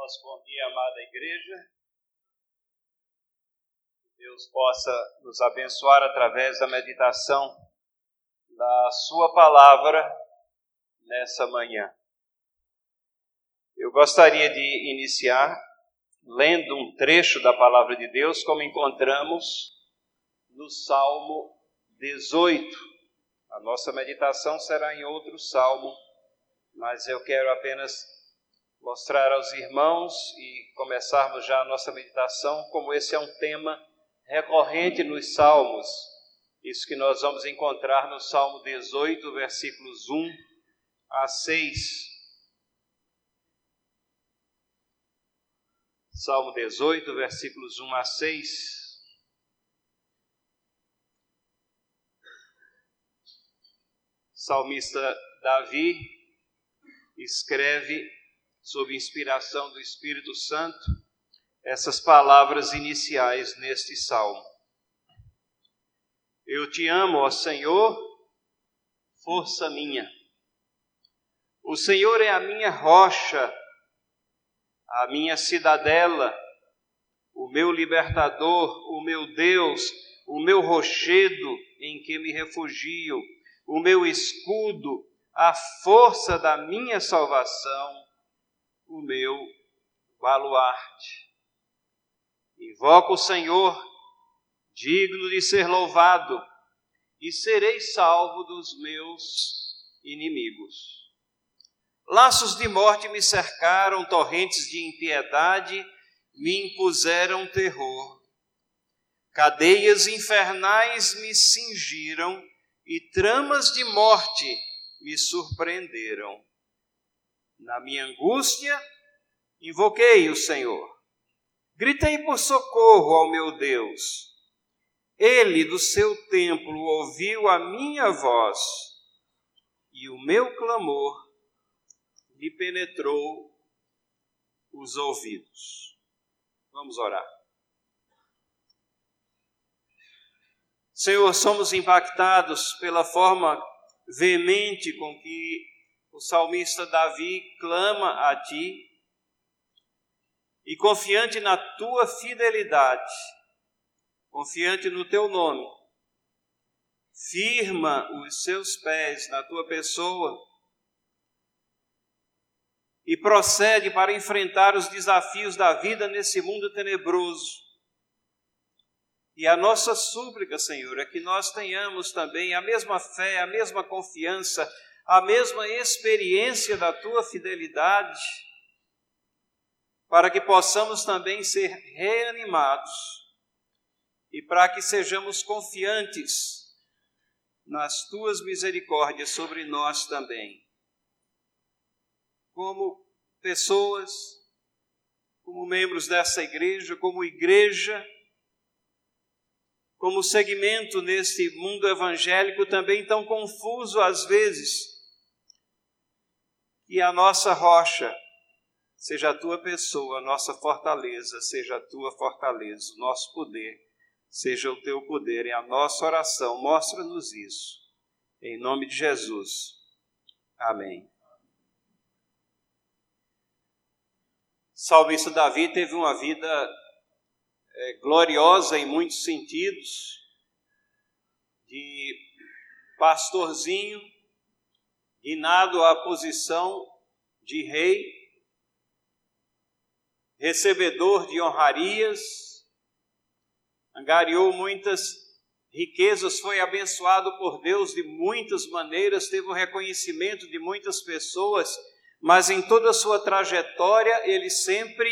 Nosso bom dia, amada igreja. Que Deus possa nos abençoar através da meditação da Sua palavra nessa manhã. Eu gostaria de iniciar lendo um trecho da palavra de Deus, como encontramos no Salmo 18. A nossa meditação será em outro salmo, mas eu quero apenas mostrar aos irmãos e começarmos já a nossa meditação, como esse é um tema recorrente nos Salmos. Isso que nós vamos encontrar no Salmo 18, versículos 1 a 6. Salmo 18, versículos 1 a 6. Salmista Davi escreve sob inspiração do Espírito Santo, essas palavras iniciais neste salmo. Eu te amo, ó Senhor, força minha. O Senhor é a minha rocha, a minha cidadela, o meu libertador, o meu Deus, o meu rochedo em que me refugio, o meu escudo, a força da minha salvação o meu baluarte. Invoco o Senhor, digno de ser louvado, e serei salvo dos meus inimigos. Laços de morte me cercaram, torrentes de impiedade me impuseram terror. Cadeias infernais me cingiram e tramas de morte me surpreenderam. Na minha angústia, invoquei o Senhor. Gritei por socorro ao meu Deus. Ele do seu templo ouviu a minha voz e o meu clamor lhe penetrou os ouvidos. Vamos orar. Senhor, somos impactados pela forma veemente com que o salmista Davi clama a ti e confiante na tua fidelidade, confiante no teu nome, firma os seus pés na tua pessoa e procede para enfrentar os desafios da vida nesse mundo tenebroso. E a nossa súplica, Senhor, é que nós tenhamos também a mesma fé, a mesma confiança, a mesma experiência da tua fidelidade, para que possamos também ser reanimados e para que sejamos confiantes nas tuas misericórdias sobre nós também. Como pessoas, como membros dessa igreja, como igreja, como segmento nesse mundo evangélico também tão confuso às vezes, e a nossa rocha seja a tua pessoa, a nossa fortaleza seja a tua fortaleza, o nosso poder seja o teu poder, e a nossa oração mostra-nos isso. Em nome de Jesus. Amém. Salmista Davi teve uma vida é, gloriosa em muitos sentidos, de pastorzinho, guinado à posição de rei, recebedor de honrarias, angariou muitas riquezas, foi abençoado por Deus de muitas maneiras, teve o reconhecimento de muitas pessoas, mas em toda a sua trajetória ele sempre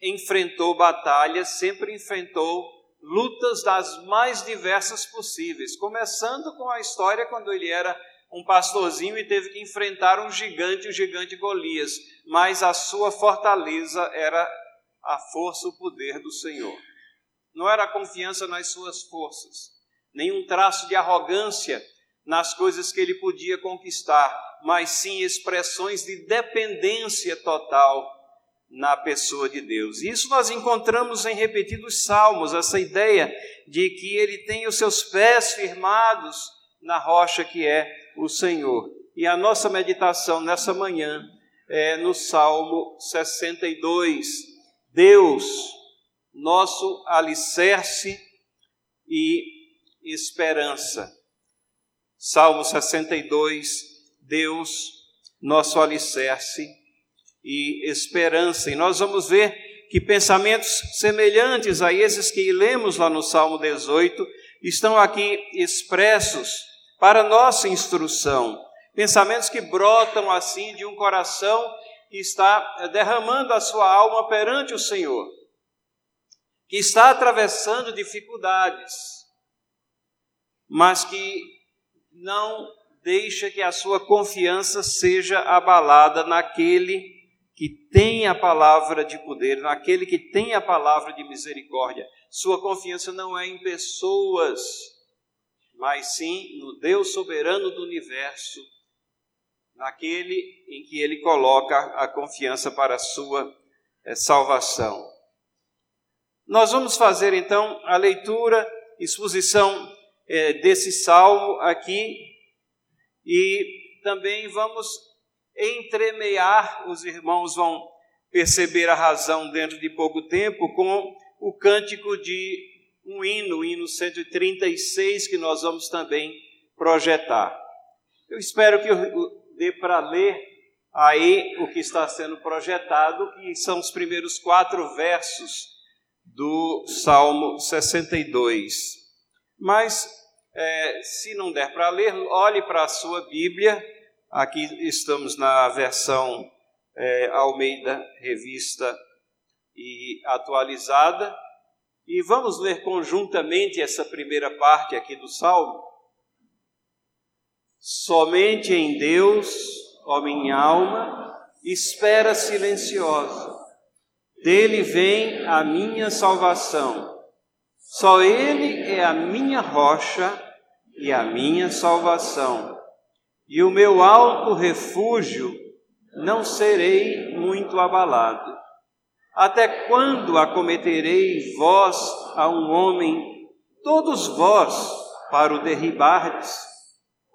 enfrentou batalhas, sempre enfrentou lutas das mais diversas possíveis, começando com a história quando ele era um pastorzinho e teve que enfrentar um gigante, o gigante Golias, mas a sua fortaleza era a força, o poder do Senhor. Não era a confiança nas suas forças, nenhum traço de arrogância nas coisas que ele podia conquistar, mas sim expressões de dependência total na pessoa de Deus. Isso nós encontramos em repetidos salmos, essa ideia de que ele tem os seus pés firmados na rocha que é o Senhor. E a nossa meditação nessa manhã é, no Salmo 62. Deus, nosso alicerce e esperança. Salmo 62, Deus, nosso alicerce e esperança. E nós vamos ver que pensamentos semelhantes a esses que lemos lá no Salmo 18 estão aqui expressos para nossa instrução. Pensamentos que brotam assim de um coração que está derramando a sua alma perante o Senhor, que está atravessando dificuldades, mas que não deixa que a sua confiança seja abalada naquele que tem a palavra de poder, naquele que tem a palavra de misericórdia. Sua confiança não é em pessoas, mas sim no Deus soberano do universo, naquele em que ele coloca a confiança para a sua é, salvação. Nós vamos fazer então a leitura, exposição é, desse salmo aqui e também vamos entremear, os irmãos vão perceber a razão dentro de pouco tempo, com o cântico de um hino, o hino 136, que nós vamos também projetar. Eu espero que dê para ler aí o que está sendo projetado, que são os primeiros quatro versos do Salmo 62. Mas é, se não der para ler, olhe para a sua Bíblia. Aqui estamos na versão é, Almeida Revista e atualizada. E vamos ler conjuntamente essa primeira parte aqui do Salmo. Somente em Deus, ó minha alma, espera silenciosa. Dele vem a minha salvação. Só Ele é a minha rocha e a minha salvação. E o meu alto refúgio não serei muito abalado. Até quando acometerei vós a um homem, todos vós, para o derribardes,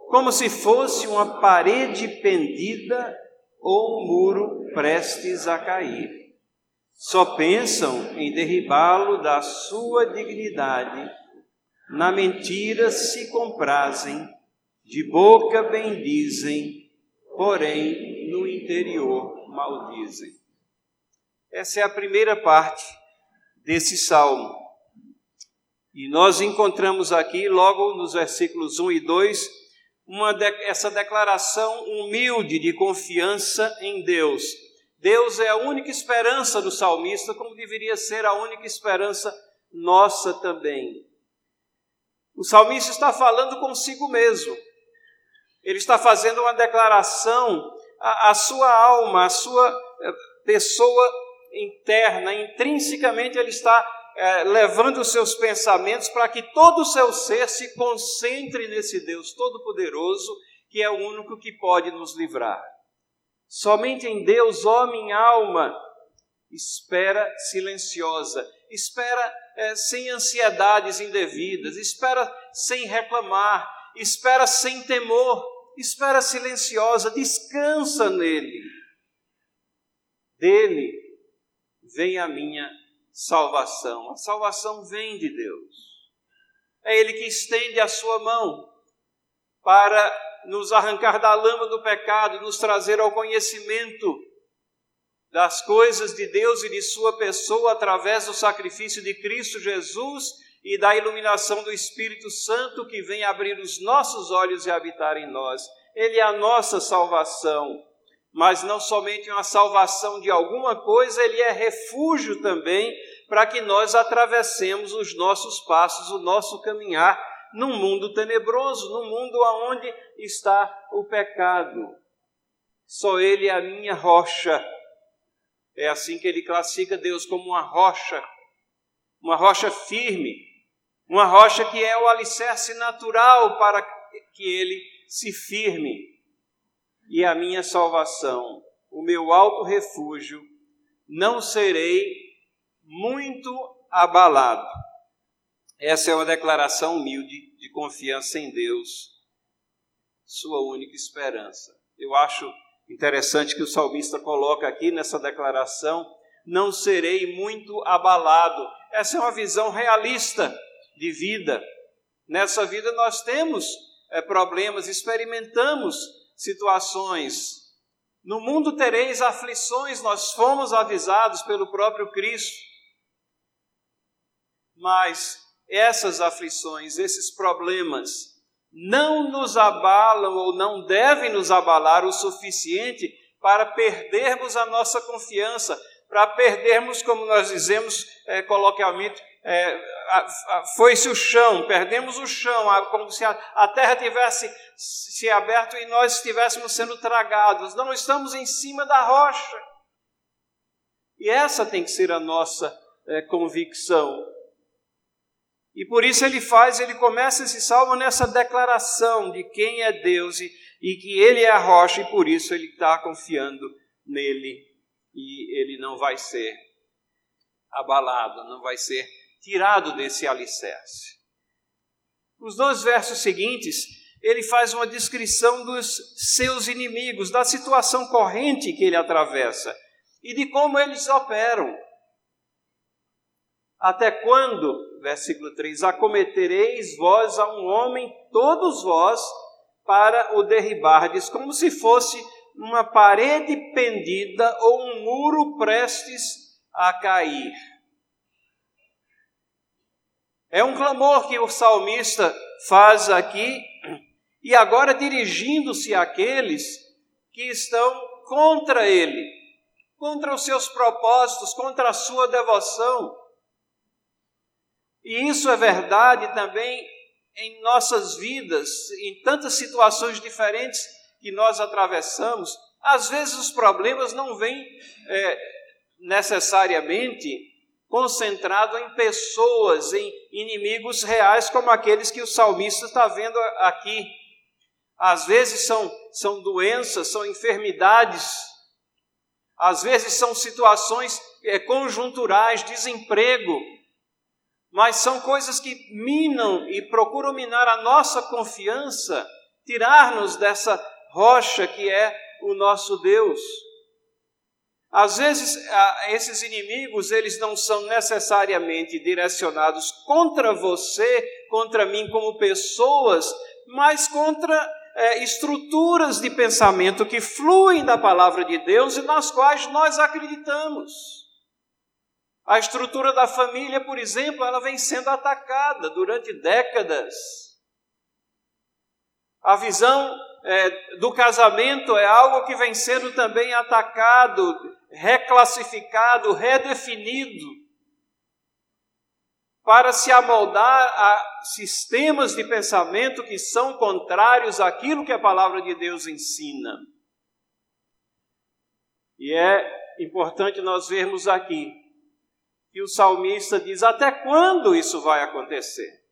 como se fosse uma parede pendida ou um muro prestes a cair? Só pensam em derribá-lo da sua dignidade na mentira se comprazem, de boca bendizem, porém no interior maldizem. Essa é a primeira parte desse salmo. E nós encontramos aqui, logo nos versículos 1 e 2, uma de, essa declaração humilde de confiança em Deus. Deus é a única esperança do salmista, como deveria ser a única esperança nossa também. O salmista está falando consigo mesmo. Ele está fazendo uma declaração à, sua alma, à sua eh, pessoa interna, intrinsecamente ele está é, levando os seus pensamentos para que todo o seu ser se concentre nesse Deus Todo-Poderoso, que é o único que pode nos livrar. Somente em Deus, minha alma, espera silenciosa, espera é, sem ansiedades indevidas, espera sem reclamar, espera sem temor, espera silenciosa, descansa nele. Dele vem a minha salvação. A salvação vem de Deus. É Ele que estende a sua mão para nos arrancar da lama do pecado, nos trazer ao conhecimento das coisas de Deus e de Sua pessoa através do sacrifício de Cristo Jesus e da iluminação do Espírito Santo que vem abrir os nossos olhos e habitar em nós. Ele é a nossa salvação, mas não somente uma salvação de alguma coisa, ele é refúgio também para que nós atravessemos os nossos passos, o nosso caminhar num mundo tenebroso, num mundo onde está o pecado. Só Ele é a minha rocha é assim que ele classifica Deus como uma rocha, uma rocha firme, uma rocha que é o alicerce natural para que ele se firme. E a minha salvação, o meu alto refúgio, não serei muito abalado. Essa é uma declaração humilde de confiança em Deus, sua única esperança. Eu acho Interessante que o salmista coloca aqui nessa declaração: não serei muito abalado. Essa é uma visão realista de vida. Nessa vida nós temos é, problemas, experimentamos situações. No mundo tereis aflições, nós fomos avisados pelo próprio Cristo. Mas essas aflições, esses problemas, não nos abalam ou não devem nos abalar o suficiente para perdermos a nossa confiança, para perdermos, como nós dizemos é, coloquialmente, é, foi-se o chão, perdemos o chão, como se a, a terra tivesse se aberto e nós estivéssemos sendo tragados. Não estamos em cima da rocha. E essa tem que ser a nossa é, convicção. E por isso ele faz, ele começa esse salmo nessa declaração de quem é Deus e, e que ele é a rocha e por isso ele está confiando nele e ele não vai ser abalado, não vai ser tirado desse alicerce. Os dois versos seguintes, ele faz uma descrição dos seus inimigos, da situação corrente que ele atravessa e de como eles operam. Até quando, versículo 3, acometereis vós a um homem, todos vós, para o derribardes, como se fosse uma parede pendida ou um muro prestes a cair. É um clamor que o salmista faz aqui, e agora dirigindo-se àqueles que estão contra ele, contra os seus propósitos, contra a sua devoção. E isso é verdade também em nossas vidas, em tantas situações diferentes que nós atravessamos. Às vezes os problemas não vêm é, necessariamente concentrado em pessoas, em inimigos reais, como aqueles que o salmista está vendo aqui. Às vezes são, são doenças, são enfermidades, às vezes são situações é, conjunturais, desemprego, mas são coisas que minam e procuram minar a nossa confiança, tirar-nos dessa rocha que é o nosso Deus. Às vezes, esses inimigos, eles não são necessariamente direcionados contra você, contra mim como pessoas, mas contra é, estruturas de pensamento que fluem da palavra de Deus e nas quais nós acreditamos. A estrutura da família, por exemplo, ela vem sendo atacada durante décadas. A visão é, do casamento é algo que vem sendo também atacado, reclassificado, redefinido, para se amoldar a sistemas de pensamento que são contrários àquilo que a palavra de Deus ensina. E é importante nós vermos aqui que o salmista diz: até quando isso vai acontecer?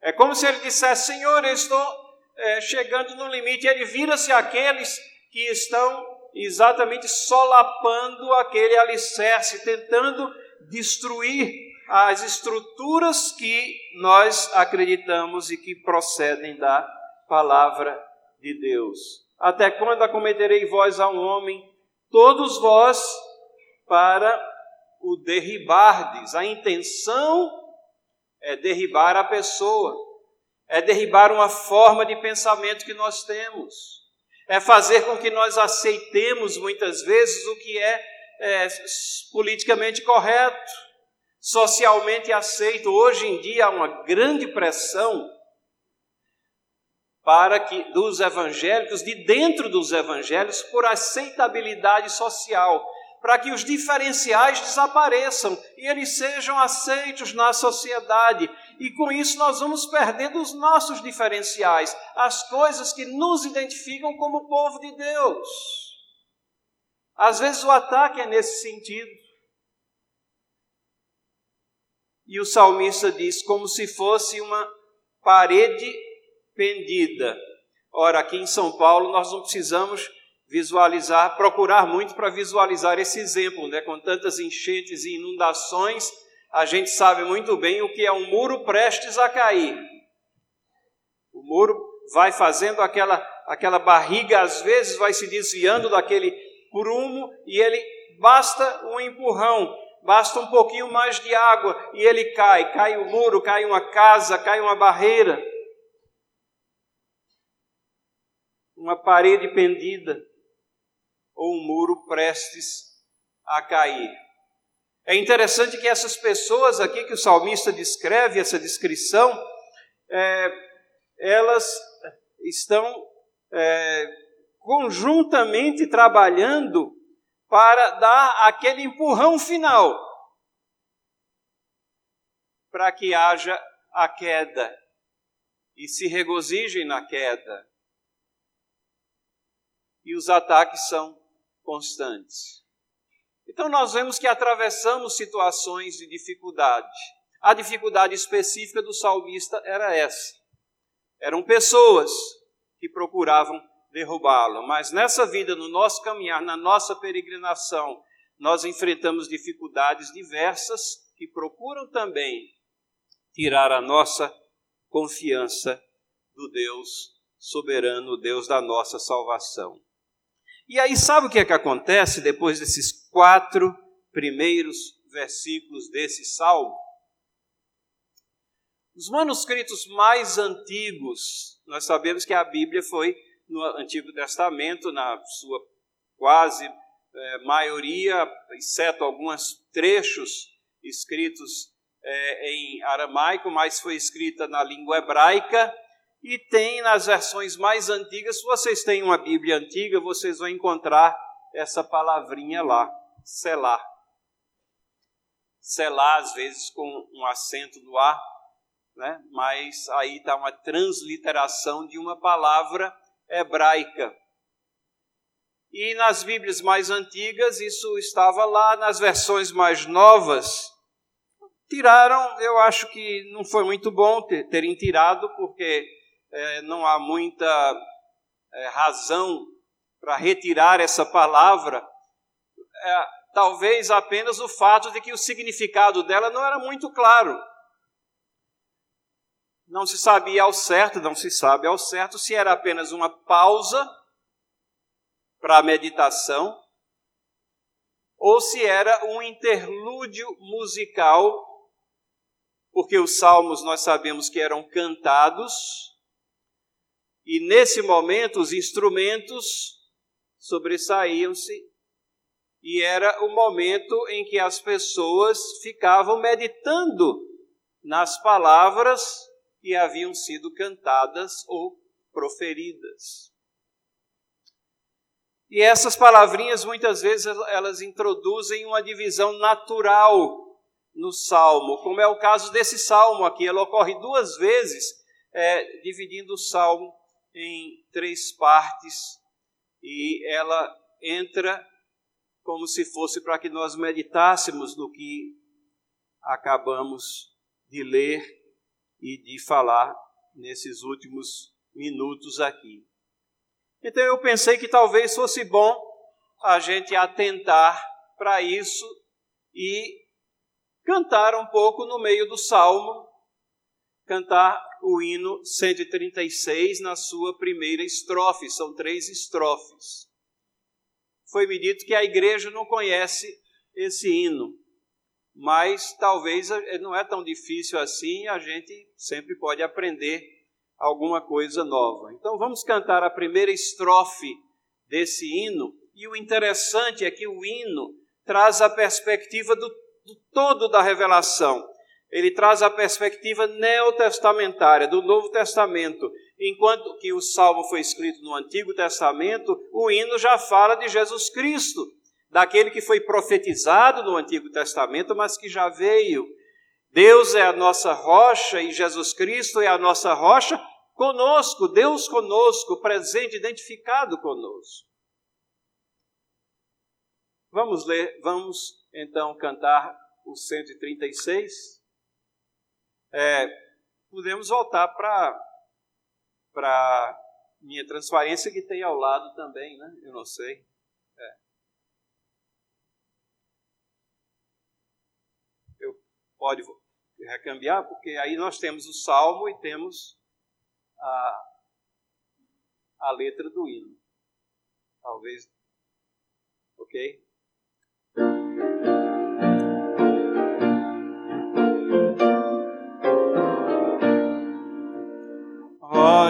É como se ele dissesse: Senhor, eu estou é, chegando no limite. E ele vira-se àqueles que estão exatamente solapando aquele alicerce, tentando destruir as estruturas que nós acreditamos e que procedem da palavra de Deus. Até quando acometerei vós a um homem, todos vós, para o derribardes. A intenção é derribar a pessoa, é derribar uma forma de pensamento que nós temos, é fazer com que nós aceitemos muitas vezes o que é, é politicamente correto, socialmente aceito. Hoje em dia há uma grande pressão para que dos evangélicos, de dentro dos evangelhos, por aceitabilidade social para que os diferenciais desapareçam e eles sejam aceitos na sociedade. E com isso nós vamos perdendo os nossos diferenciais, as coisas que nos identificam como povo de Deus. Às vezes o ataque é nesse sentido. E o salmista diz como se fosse uma parede pendida. Ora, aqui em São Paulo nós não precisamos visualizar, procurar muito para visualizar esse exemplo, né? Com tantas enchentes e inundações, a gente sabe muito bem o que é um muro prestes a cair. O muro vai fazendo aquela aquela barriga às vezes vai se desviando daquele prumo e ele basta um empurrão, basta um pouquinho mais de água e ele cai, cai o muro, cai uma casa, cai uma barreira, uma parede pendida ou um muro prestes a cair. É interessante que essas pessoas aqui que o salmista descreve, essa descrição, é, elas estão é, conjuntamente trabalhando para dar aquele empurrão final para que haja a queda e se regozijem na queda. E os ataques são constantes. Então nós vemos que atravessamos situações de dificuldade. A dificuldade específica do salmista era essa. Eram pessoas que procuravam derrubá-lo, mas nessa vida, no nosso caminhar, na nossa peregrinação, nós enfrentamos dificuldades diversas que procuram também tirar a nossa confiança do Deus soberano, Deus da nossa salvação. E aí, sabe o que é que acontece depois desses quatro primeiros versículos desse salmo? Os manuscritos mais antigos, nós sabemos que a Bíblia foi no Antigo Testamento, na sua quase é, maioria, exceto alguns trechos escritos é, em aramaico, mas foi escrita na língua hebraica e tem nas versões mais antigas, se vocês têm uma Bíblia antiga, vocês vão encontrar essa palavrinha lá, selar. Selar, às vezes, com um acento no ar, né? mas aí está uma transliteração de uma palavra hebraica. E nas Bíblias mais antigas, isso estava lá, nas versões mais novas, tiraram, eu acho que não foi muito bom terem tirado, porque é, não há muita é, razão para retirar essa palavra, é, talvez apenas o fato de que o significado dela não era muito claro. Não se sabia ao certo, não se sabe ao certo se era apenas uma pausa para a meditação ou se era um interlúdio musical, porque os salmos nós sabemos que eram cantados e nesse momento os instrumentos sobressaíam-se e era o momento em que as pessoas ficavam meditando nas palavras que haviam sido cantadas ou proferidas. E essas palavrinhas muitas vezes elas introduzem uma divisão natural no salmo, como é o caso desse salmo aqui. Ela ocorre duas vezes, é, dividindo o salmo em três partes e ela entra como se fosse para que nós meditássemos no que acabamos de ler e de falar nesses últimos minutos aqui. Então eu pensei que talvez fosse bom a gente atentar para isso e cantar um pouco no meio do salmo, cantar o hino 136 na sua primeira estrofe, são três estrofes. Foi-me dito que a igreja não conhece esse hino, mas talvez não é tão difícil assim, a gente sempre pode aprender alguma coisa nova. Então vamos cantar a primeira estrofe desse hino, e o interessante é que o hino traz a perspectiva do, do todo da revelação ele traz a perspectiva neotestamentária, do Novo Testamento. Enquanto que o salmo foi escrito no Antigo Testamento, o hino já fala de Jesus Cristo, daquele que foi profetizado no Antigo Testamento, mas que já veio. Deus é a nossa rocha e Jesus Cristo é a nossa rocha conosco, Deus conosco, presente, identificado conosco. Vamos ler, vamos então cantar o 136 é, podemos voltar para para minha transparência que tem ao lado também, né? Eu não sei. É. Eu pode recambiar porque aí nós temos o salmo e temos a a letra do hino. Talvez. Ok?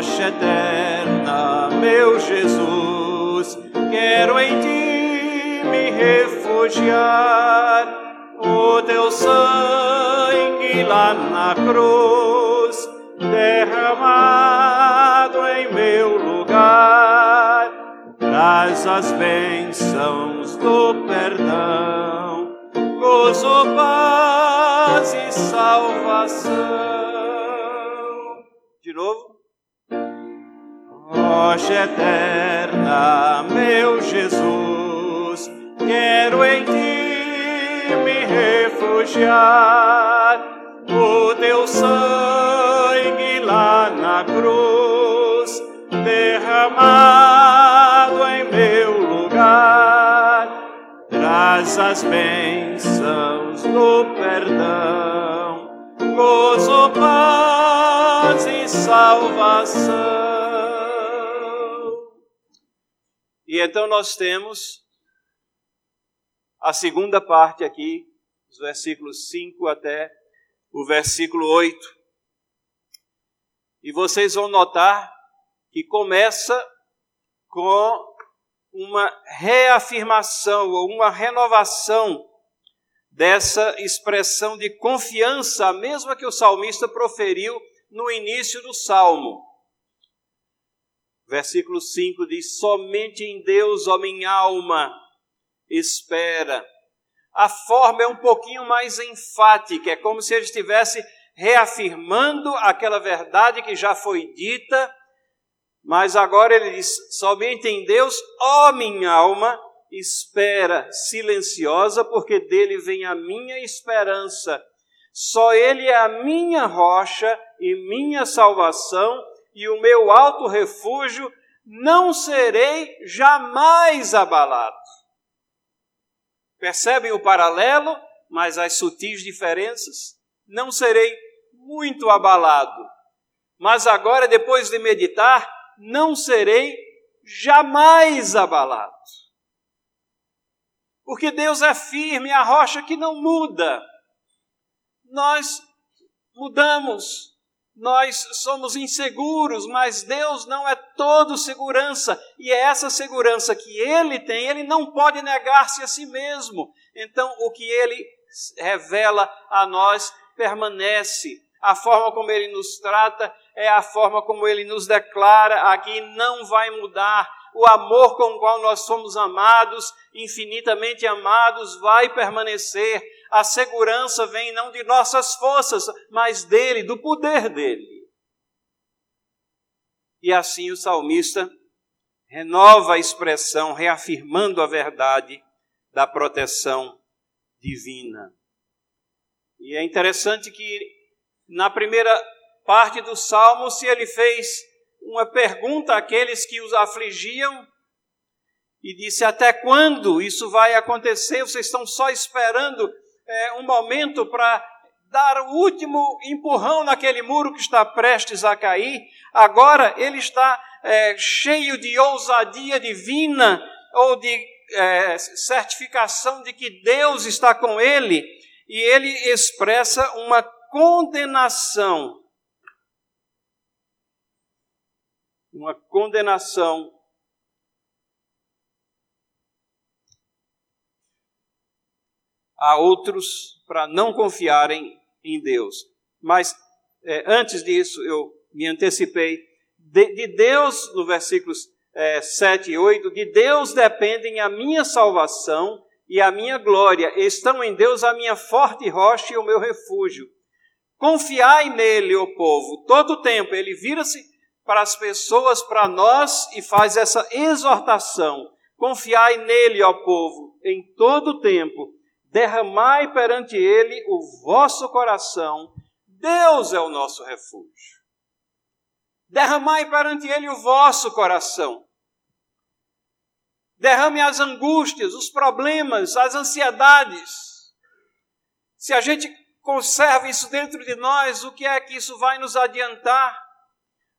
Rocha eterna, meu Jesus, quero em ti me refugiar. O teu sangue lá na cruz derramado em meu lugar, traz as bênçãos do perdão, gozo, paz Eterna, meu Jesus, quero em ti me refugiar. O teu sangue lá na cruz, derramado em meu lugar, traz as bênçãos do perdão, gozo, paz e salvação. E então nós temos a segunda parte aqui, os versículos 5 até o versículo 8. E vocês vão notar que começa com uma reafirmação ou uma renovação dessa expressão de confiança, a mesma que o salmista proferiu no início do salmo. Versículo 5 diz: Somente em Deus, ó minha alma, espera. A forma é um pouquinho mais enfática, é como se ele estivesse reafirmando aquela verdade que já foi dita, mas agora ele diz: Somente em Deus, ó minha alma, espera silenciosa, porque dele vem a minha esperança. Só ele é a minha rocha e minha salvação e o meu alto refúgio, não serei jamais abalado. Percebem o paralelo, mas as sutis diferenças? Não serei muito abalado. Mas agora, depois de meditar, não serei jamais abalado. Porque Deus é firme, a rocha que não muda. Nós mudamos, nós somos inseguros, mas Deus não é todo segurança, e é essa segurança que Ele tem, Ele não pode negar-se a si mesmo. Então, o que Ele revela a nós permanece. A forma como Ele nos trata é a forma como Ele nos declara aqui, não vai mudar. O amor com o qual nós somos amados, infinitamente amados, vai permanecer a segurança vem não de nossas forças, mas dele, do poder dele. E assim o salmista renova a expressão, reafirmando a verdade da proteção divina. E é interessante que na primeira parte do salmo, se ele fez uma pergunta àqueles que os afligiam, e disse: Até quando isso vai acontecer? Vocês estão só esperando é, um momento para dar o último empurrão naquele muro que está prestes a cair. Agora ele está é, cheio de ousadia divina ou de é, certificação de que Deus está com ele e ele expressa uma condenação. Uma condenação a outros para não confiarem em Deus. Mas é, antes disso, eu me antecipei. De, de Deus, no versículos é, 7 e 8, de Deus dependem a minha salvação e a minha glória. Estão em Deus a minha forte rocha e o meu refúgio. Confiai nele, o povo, todo o tempo. Ele vira-se para as pessoas, para nós, e faz essa exortação. Confiai nele, ó povo, em todo o tempo derramai perante ele o vosso coração, Deus é o nosso refúgio. Derramai perante ele o vosso coração. Derrame as angústias, os problemas, as ansiedades. Se a gente conserva isso dentro de nós, o que é que isso vai nos adiantar?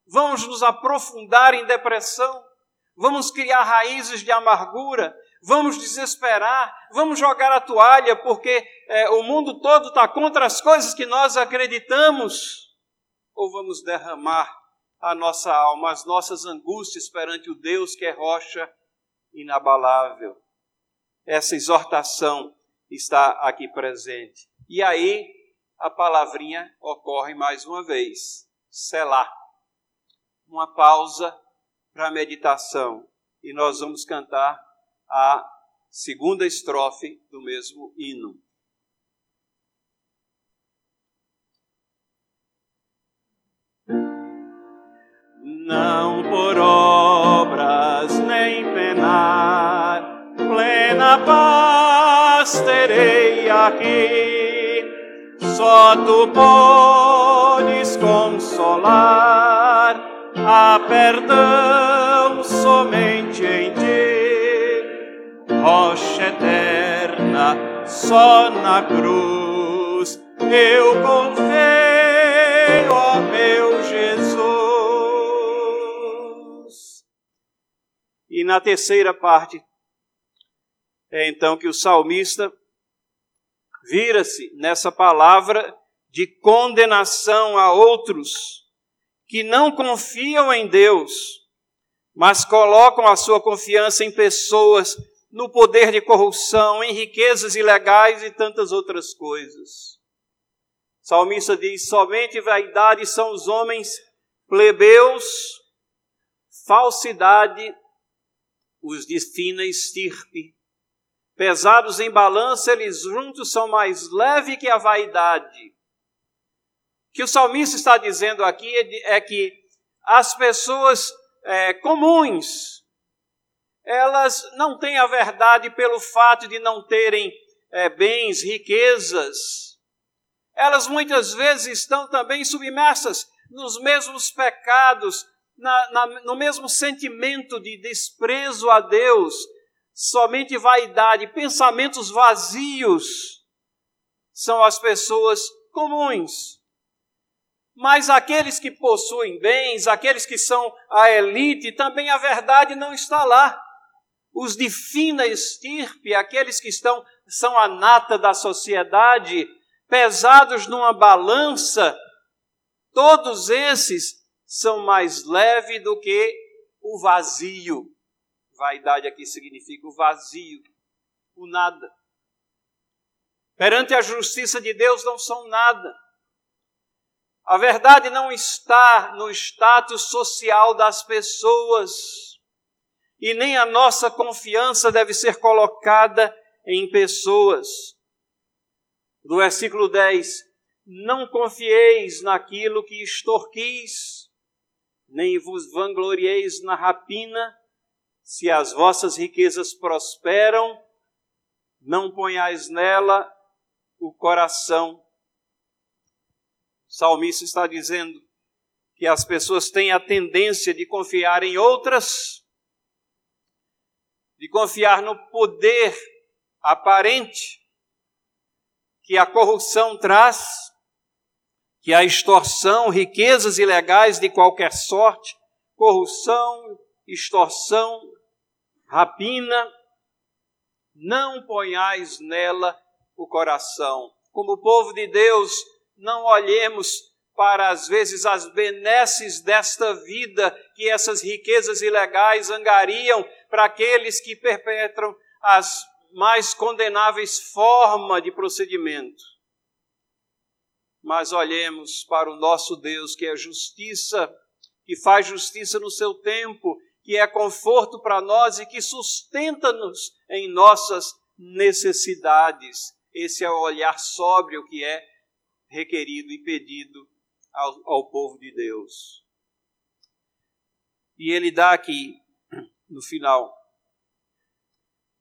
vamos nos aprofundar em depressão, vamos criar raízes de amargura, vamos desesperar, vamos jogar a toalha porque é, o mundo todo está contra as coisas que nós acreditamos, ou vamos derramar a nossa alma, as nossas angústias perante o Deus que é rocha inabalável. Essa exortação está aqui presente. E aí a palavrinha ocorre mais uma vez, selar. Uma pausa para a meditação. E nós vamos cantar a segunda estrofe do mesmo hino. Não por obras nem penar, plena paz terei aqui, só tu podes consolar, a perdão somente em ti, só na cruz. Eu confio, ó meu E na terceira parte, é então que o salmista vira-se nessa palavra de condenação a outros que não confiam em Deus, mas colocam a sua confiança em pessoas, no poder de corrupção, em riquezas ilegais e tantas outras coisas. O salmista diz: somente vaidade são os homens plebeus, falsidade os de fina estirpe. Pesados em balança, eles juntos são mais leves que a vaidade. O que o salmista está dizendo aqui é, é que as pessoas é, comuns, elas não têm a verdade pelo fato de não terem é, bens, riquezas. Elas muitas vezes estão também submersas nos mesmos pecados, na, na, no mesmo sentimento de desprezo a Deus, somente vaidade, pensamentos vazios, são as pessoas comuns. Mas aqueles que possuem bens, aqueles que são a elite, também a verdade não está lá. Os de fina estirpe, aqueles que estão são a nata da sociedade, pesados numa balança, todos esses são mais leves do que o vazio. Vaidade aqui significa o vazio, o nada. Perante a justiça de Deus não são nada. A verdade não está no status social das pessoas e nem a nossa confiança deve ser colocada em pessoas. Do versículo 10: Não confieis naquilo que extorquis, nem vos vanglorieis na rapina, se as vossas riquezas prosperam, não ponhais nela o coração. O salmista está dizendo que as pessoas têm a tendência de confiar em outras, de confiar no poder aparente que a corrupção traz, que a extorsão, riquezas ilegais de qualquer sorte, corrupção, extorsão, rapina, não ponhais nela o coração. Como povo de Deus, não olhemos para, às vezes, as benesses desta vida que essas riquezas ilegais angariam para aqueles que perpetram as mais condenáveis formas de procedimento mas olhemos para o nosso Deus, que é justiça, que faz justiça no seu tempo, que é conforto para nós e que sustenta-nos em nossas necessidades. Esse é o olhar sóbrio que é requerido e pedido ao, ao povo de Deus. E ele dá aqui, no final,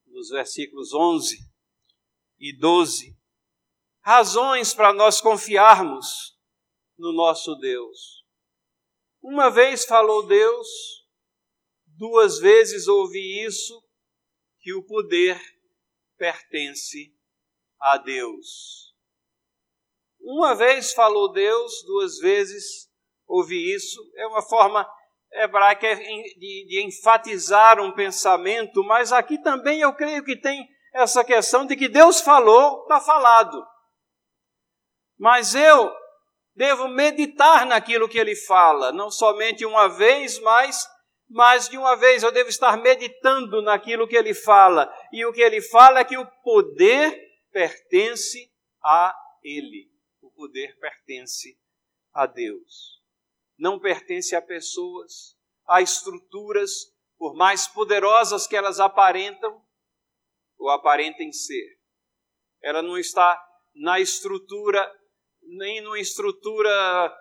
nos versículos 11 e 12, razões para nós confiarmos no nosso Deus. Uma vez falou Deus, duas vezes ouvi isso, que o poder pertence a Deus. Uma vez falou Deus, duas vezes ouvir isso. É uma forma hebraica de, de enfatizar um pensamento, mas aqui também eu creio que tem essa questão de que Deus falou, está falado. Mas eu devo meditar naquilo que ele fala, não somente uma vez, mas mais de uma vez eu devo estar meditando naquilo que ele fala. E o que ele fala é que o poder pertence a ele. Poder pertence a Deus. Não pertence a pessoas, a estruturas, por mais poderosas que elas aparentam ou aparentem ser. Ela não está na estrutura, nem numa estrutura,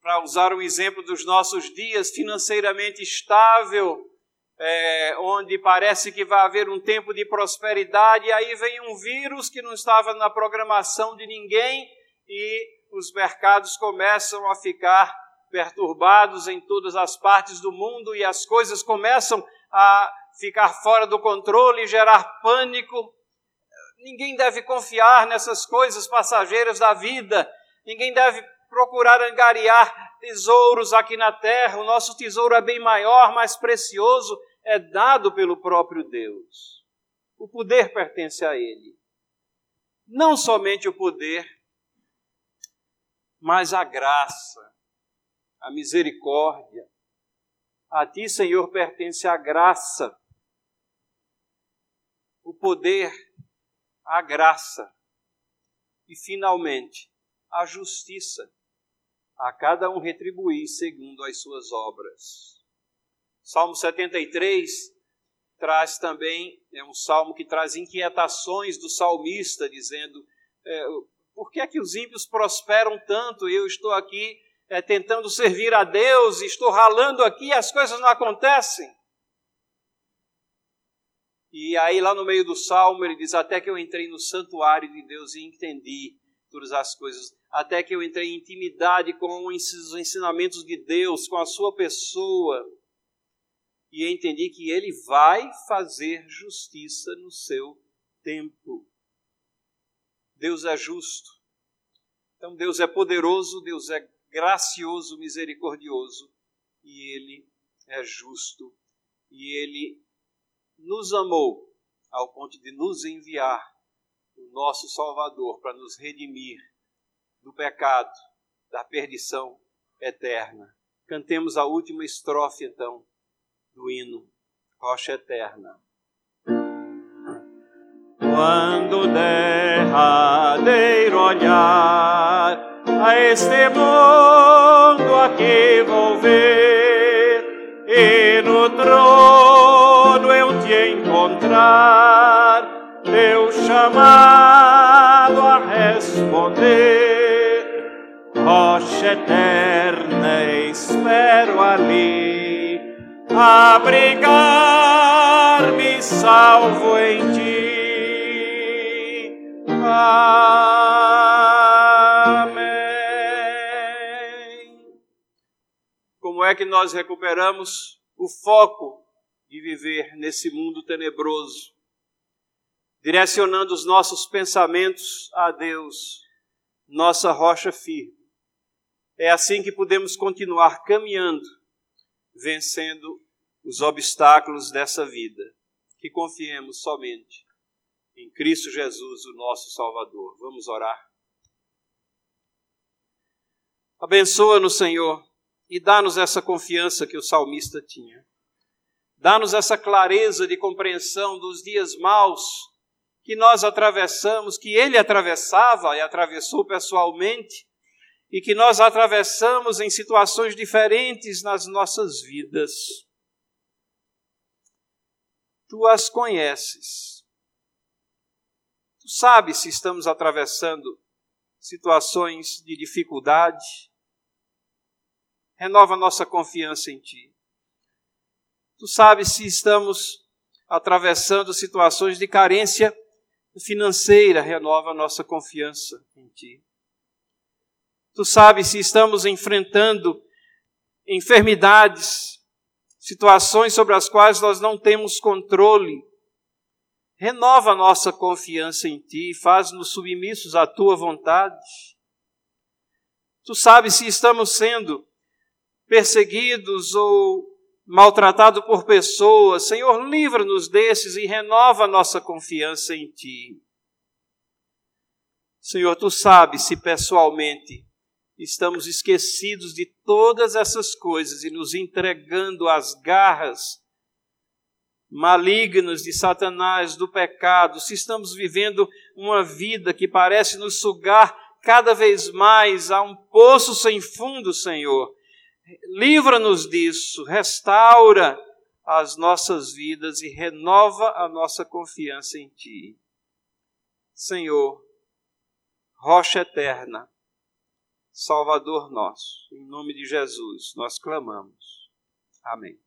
para usar o exemplo dos nossos dias, financeiramente estável, é, onde parece que vai haver um tempo de prosperidade, e aí vem um vírus que não estava na programação de ninguém e os mercados começam a ficar perturbados em todas as partes do mundo e as coisas começam a ficar fora do controle e gerar pânico. Ninguém deve confiar nessas coisas passageiras da vida, ninguém deve procurar angariar tesouros aqui na terra. O nosso tesouro é bem maior, mais precioso, é dado pelo próprio Deus. O poder pertence a Ele. Não somente o poder, mas a graça, a misericórdia. A Ti, Senhor, pertence a graça, o poder, a graça e, finalmente, a justiça a cada um retribuir segundo as suas obras. Salmo 73 traz também, é um salmo que traz inquietações do salmista, dizendo: é, por que é que os ímpios prosperam tanto? Eu estou aqui é, tentando servir a Deus, estou ralando aqui, as coisas não acontecem. E aí, lá no meio do salmo, ele diz: Até que eu entrei no santuário de Deus e entendi todas as coisas até que eu entrei em intimidade com os ensinamentos de Deus, com a sua pessoa, e entendi que Ele vai fazer justiça no seu tempo. Deus é justo. Então Deus é poderoso, Deus é gracioso, misericordioso, e Ele é justo. E Ele nos amou ao ponto de nos enviar o nosso Salvador para nos redimir do pecado, da perdição eterna. Cantemos a última estrofe, então, do hino Rocha Eterna. Quando derradeiro a este mundo aqui vou ver, e no trono eu te encontrar, teu chamado a responder rocha eterna, espero ali abrigar-me salvo em ti. Amém. É que nós recuperamos o foco de viver nesse mundo tenebroso? Direcionando os nossos pensamentos a Deus, nossa rocha firme é assim que podemos continuar caminhando, vencendo os obstáculos dessa vida. Que confiemos somente em Cristo Jesus, o nosso Salvador. Vamos orar. Abençoa-nos, Senhor, e dá-nos essa confiança que o salmista tinha. Dá-nos essa clareza de compreensão dos dias maus que nós atravessamos, que ele atravessava e atravessou pessoalmente, e que nós atravessamos em situações diferentes nas nossas vidas. Tu as conheces. Tu sabes se estamos atravessando situações de dificuldade. Renova nossa confiança em Ti. Tu sabes se estamos atravessando situações de carência financeira. Renova nossa confiança em Ti. Tu sabes se estamos enfrentando enfermidades, situações sobre as quais nós não temos controle. Renova nossa confiança em Ti, faz-nos submissos à Tua vontade. Tu sabes se estamos sendo perseguidos ou maltratados por pessoas. Senhor, livra-nos desses e renova nossa confiança em Ti. Senhor, Tu sabes se pessoalmente estamos esquecidos de todas essas coisas e nos entregando às garras malignas de Satanás, do pecado, se estamos vivendo uma vida que parece nos sugar cada vez mais a um poço sem fundo, Senhor. Livra-nos disso, restaura as nossas vidas e renova a nossa confiança em Ti. Senhor, rocha eterna, Salvador nosso, em nome de Jesus, nós clamamos. Amém.